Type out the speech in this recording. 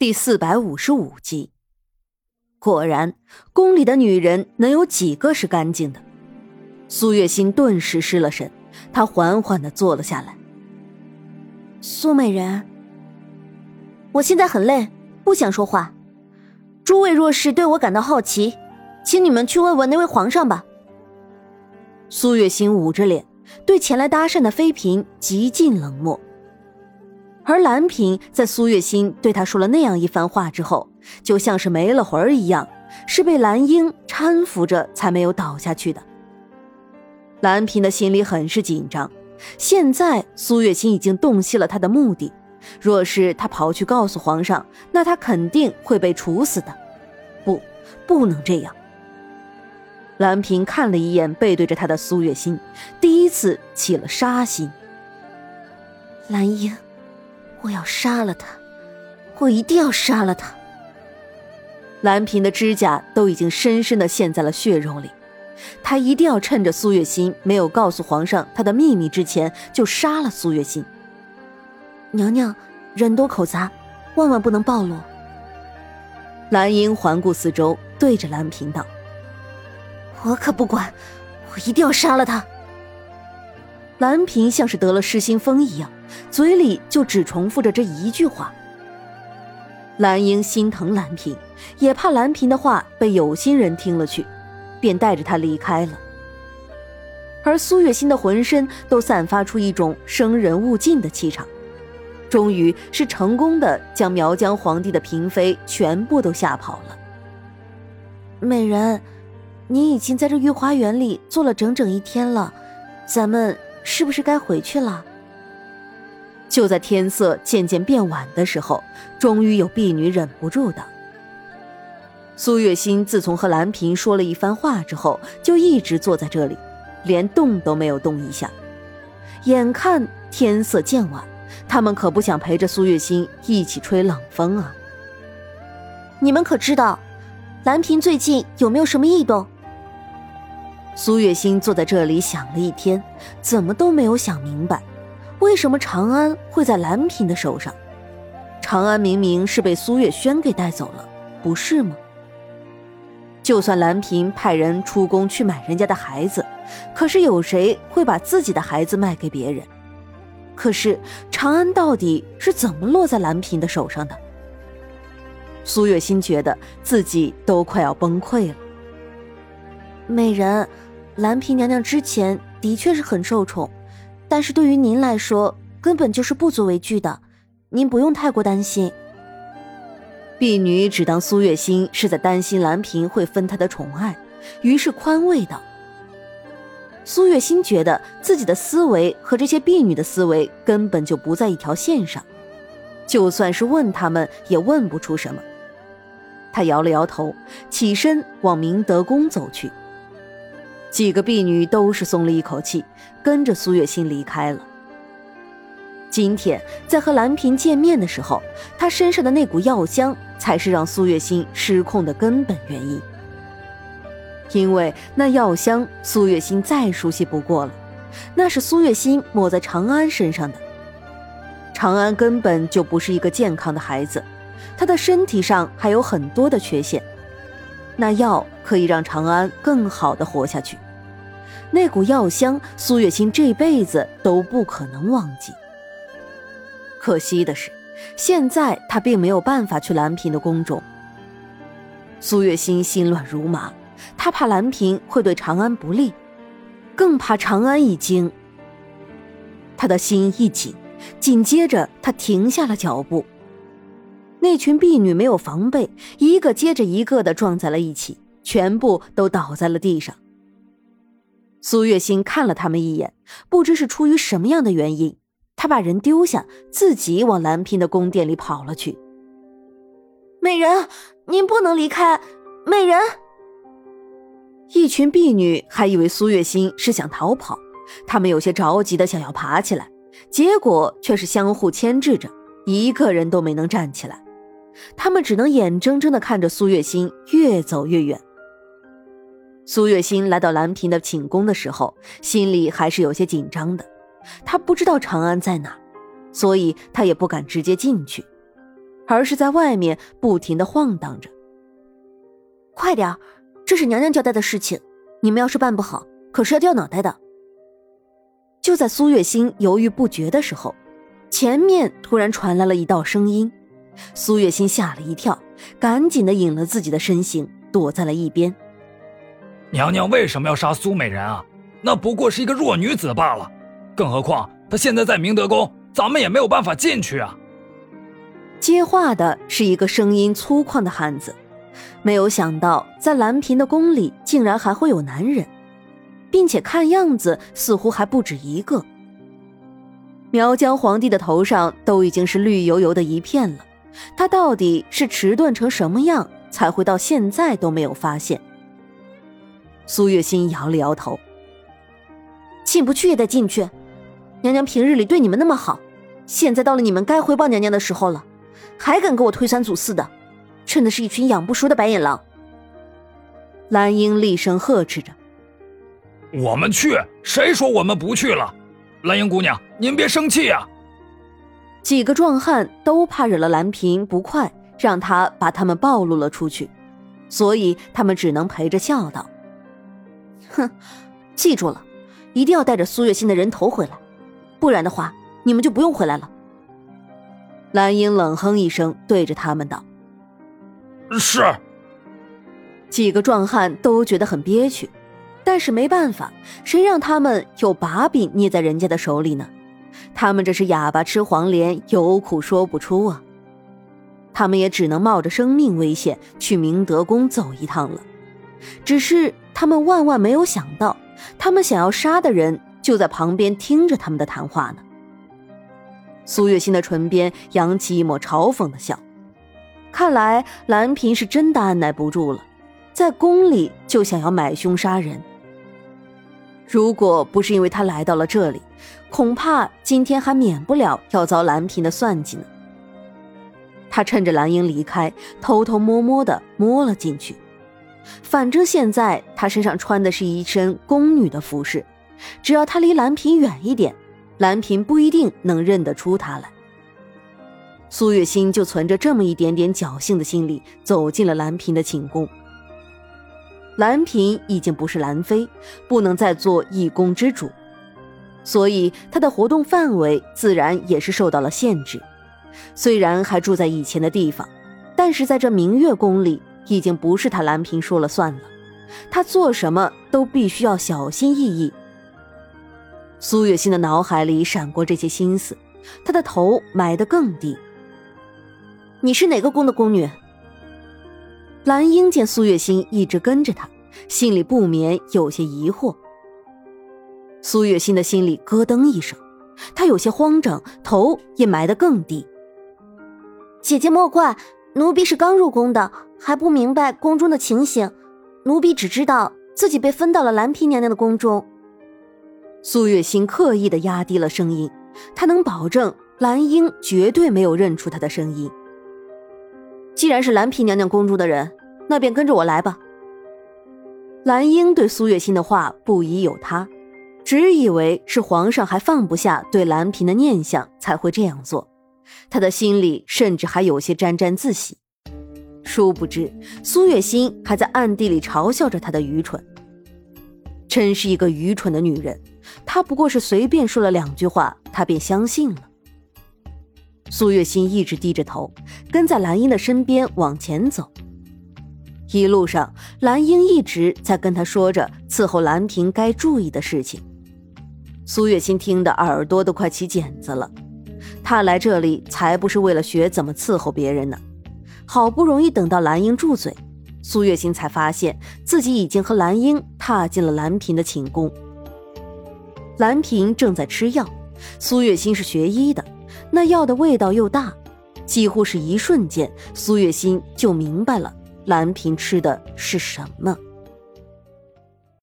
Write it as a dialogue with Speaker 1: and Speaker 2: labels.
Speaker 1: 第四百五十五集。果然，宫里的女人能有几个是干净的？苏月心顿时失了神，她缓缓的坐了下来。
Speaker 2: 苏美人，我现在很累，不想说话。诸位若是对我感到好奇，请你们去问问那位皇上吧。
Speaker 1: 苏月心捂着脸，对前来搭讪的妃嫔极尽冷漠。而兰嫔在苏月心对她说了那样一番话之后，就像是没了魂儿一样，是被兰英搀扶着才没有倒下去的。兰嫔的心里很是紧张，现在苏月心已经洞悉了他的目的，若是他跑去告诉皇上，那他肯定会被处死的。不，不能这样。兰嫔看了一眼背对着他的苏月心，第一次起了杀心。
Speaker 2: 兰英。我要杀了他，我一定要杀了他。
Speaker 1: 兰嫔的指甲都已经深深的陷在了血肉里，她一定要趁着苏月心没有告诉皇上她的秘密之前，就杀了苏月心。
Speaker 2: 娘娘，人多口杂，万万不能暴露。
Speaker 1: 兰英环顾四周，对着兰嫔道：“
Speaker 2: 我可不管，我一定要杀了他。”
Speaker 1: 兰嫔像是得了失心疯一样。嘴里就只重复着这一句话。兰英心疼兰嫔，也怕兰嫔的话被有心人听了去，便带着她离开了。而苏月心的浑身都散发出一种生人勿近的气场，终于是成功的将苗疆皇帝的嫔妃全部都吓跑了。
Speaker 2: 美人，你已经在这御花园里坐了整整一天了，咱们是不是该回去了？
Speaker 1: 就在天色渐渐变晚的时候，终于有婢女忍不住道：“苏月心自从和兰嫔说了一番话之后，就一直坐在这里，连动都没有动一下。眼看天色渐晚，他们可不想陪着苏月心一起吹冷风啊。
Speaker 2: 你们可知道，兰嫔最近有没有什么异动？”
Speaker 1: 苏月心坐在这里想了一天，怎么都没有想明白。为什么长安会在兰嫔的手上？长安明明是被苏月轩给带走了，不是吗？就算兰嫔派人出宫去买人家的孩子，可是有谁会把自己的孩子卖给别人？可是长安到底是怎么落在兰嫔的手上的？苏月心觉得自己都快要崩溃了。
Speaker 2: 美人，兰嫔娘娘之前的确是很受宠。但是对于您来说，根本就是不足为惧的，您不用太过担心。
Speaker 1: 婢女只当苏月心是在担心兰嫔会分她的宠爱，于是宽慰道。苏月心觉得自己的思维和这些婢女的思维根本就不在一条线上，就算是问他们，也问不出什么。她摇了摇头，起身往明德宫走去。几个婢女都是松了一口气，跟着苏月心离开了。今天在和兰嫔见面的时候，她身上的那股药香才是让苏月心失控的根本原因。因为那药香，苏月心再熟悉不过了，那是苏月心抹在长安身上的。长安根本就不是一个健康的孩子，他的身体上还有很多的缺陷。那药可以让长安更好的活下去，那股药香，苏月心这辈子都不可能忘记。可惜的是，现在他并没有办法去兰嫔的宫中。苏月心心乱如麻，他怕兰嫔会对长安不利，更怕长安一惊。他的心一紧，紧接着他停下了脚步。那群婢女没有防备，一个接着一个的撞在了一起，全部都倒在了地上。苏月心看了他们一眼，不知是出于什么样的原因，他把人丢下，自己往蓝嫔的宫殿里跑了去。
Speaker 2: 美人，您不能离开！美人，
Speaker 1: 一群婢女还以为苏月心是想逃跑，他们有些着急的想要爬起来，结果却是相互牵制着，一个人都没能站起来。他们只能眼睁睁地看着苏月心越走越远。苏月心来到兰嫔的寝宫的时候，心里还是有些紧张的。她不知道长安在哪，所以她也不敢直接进去。而是在外面不停的晃荡着。
Speaker 2: 快点这是娘娘交代的事情，你们要是办不好，可是要掉脑袋的。
Speaker 1: 就在苏月心犹豫不决的时候，前面突然传来了一道声音，苏月心吓了一跳，赶紧的引了自己的身形，躲在了一边。
Speaker 3: 娘娘为什么要杀苏美人啊？那不过是一个弱女子罢了，更何况她现在在明德宫，咱们也没有办法进去啊。
Speaker 1: 接话的是一个声音粗犷的汉子。没有想到，在蓝嫔的宫里竟然还会有男人，并且看样子似乎还不止一个。苗疆皇帝的头上都已经是绿油油的一片了，他到底是迟钝成什么样，才会到现在都没有发现？苏月心摇了摇头，
Speaker 2: 进不去也得进去。娘娘平日里对你们那么好，现在到了你们该回报娘娘的时候了，还敢给我推三阻四的！真的是一群养不熟的白眼狼！
Speaker 1: 蓝英厉声呵斥着：“
Speaker 3: 我们去，谁说我们不去了？蓝英姑娘，您别生气呀！”
Speaker 1: 几个壮汉都怕惹了蓝嫔不快，让他把他们暴露了出去，所以他们只能陪着笑道：“
Speaker 2: 哼，记住了，一定要带着苏月心的人头回来，不然的话，你们就不用回来了。”
Speaker 1: 蓝英冷哼一声，对着他们道。
Speaker 3: 是，
Speaker 1: 几个壮汉都觉得很憋屈，但是没办法，谁让他们有把柄捏在人家的手里呢？他们这是哑巴吃黄连，有苦说不出啊！他们也只能冒着生命危险去明德宫走一趟了。只是他们万万没有想到，他们想要杀的人就在旁边听着他们的谈话呢。苏月心的唇边扬起一抹嘲讽的笑。看来蓝嫔是真的按耐不住了，在宫里就想要买凶杀人。如果不是因为他来到了这里，恐怕今天还免不了要遭蓝嫔的算计呢。他趁着蓝英离开，偷偷摸摸的摸了进去。反正现在他身上穿的是一身宫女的服饰，只要他离蓝嫔远一点，蓝嫔不一定能认得出他来。苏月心就存着这么一点点侥幸的心理，走进了蓝嫔的寝宫。蓝嫔已经不是蓝妃，不能再做一宫之主，所以她的活动范围自然也是受到了限制。虽然还住在以前的地方，但是在这明月宫里，已经不是她蓝嫔说了算了。她做什么都必须要小心翼翼。苏月心的脑海里闪过这些心思，她的头埋得更低。
Speaker 2: 你是哪个宫的宫女？
Speaker 1: 蓝英见苏月心一直跟着她，心里不免有些疑惑。苏月心的心里咯噔一声，她有些慌张，头也埋得更低。
Speaker 2: 姐姐莫怪，奴婢是刚入宫的，还不明白宫中的情形。奴婢只知道自己被分到了蓝嫔娘娘的宫中。
Speaker 1: 苏月心刻意的压低了声音，她能保证蓝英绝对没有认出她的声音。既然是蓝嫔娘娘宫中的人，那便跟着我来吧。蓝英对苏月心的话不疑有他，只以为是皇上还放不下对蓝嫔的念想才会这样做，他的心里甚至还有些沾沾自喜。殊不知苏月心还在暗地里嘲笑着他的愚蠢。真是一个愚蠢的女人，她不过是随便说了两句话，他便相信了。苏月心一直低着头，跟在蓝英的身边往前走。一路上，蓝英一直在跟他说着伺候蓝嫔该注意的事情。苏月心听得耳朵都快起茧子了。他来这里才不是为了学怎么伺候别人呢。好不容易等到蓝英住嘴，苏月心才发现自己已经和蓝英踏进了蓝嫔的寝宫。蓝嫔正在吃药，苏月心是学医的。那药的味道又大，几乎是一瞬间，苏月心就明白了蓝嫔吃的是什么。